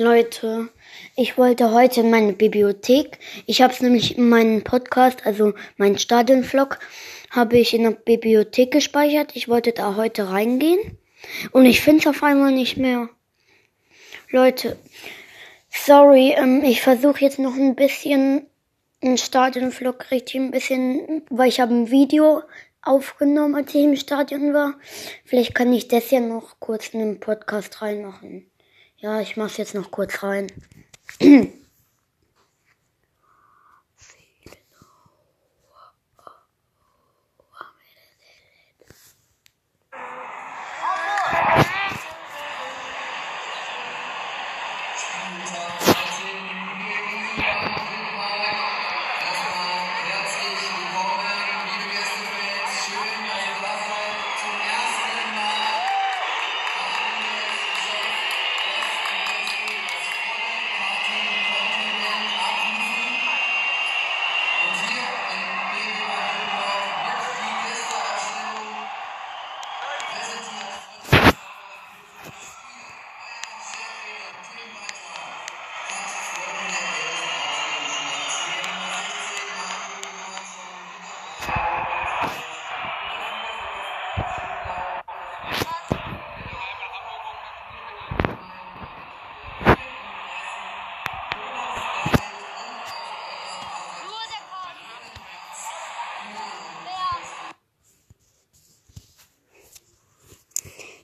Leute, ich wollte heute in meine Bibliothek. Ich habe es nämlich in meinem Podcast, also mein Stadionvlog, habe ich in der Bibliothek gespeichert. Ich wollte da heute reingehen und ich finde es auf einmal nicht mehr. Leute, sorry, ähm, ich versuche jetzt noch ein bisschen einen Stadionvlog richtig ein bisschen, weil ich habe ein Video aufgenommen, als ich im Stadion war. Vielleicht kann ich das ja noch kurz in den Podcast reinmachen. Ja, ich mach's jetzt noch kurz rein.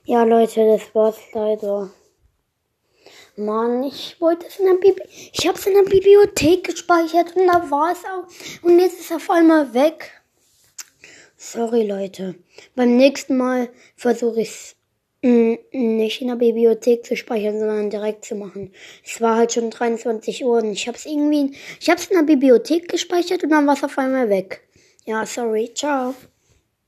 Ja, Leute, das war's leider. Mann, ich wollte es in der Bibliothek. Ich habe es in der Bibliothek gespeichert und da war es auch. Und jetzt ist es auf einmal weg. Sorry, Leute. Beim nächsten Mal versuche ich es mm, nicht in der Bibliothek zu speichern, sondern direkt zu machen. Es war halt schon 23 Uhr und ich habe es irgendwie. Ich habe es in der Bibliothek gespeichert und dann war es auf einmal weg. Ja, sorry. Ciao.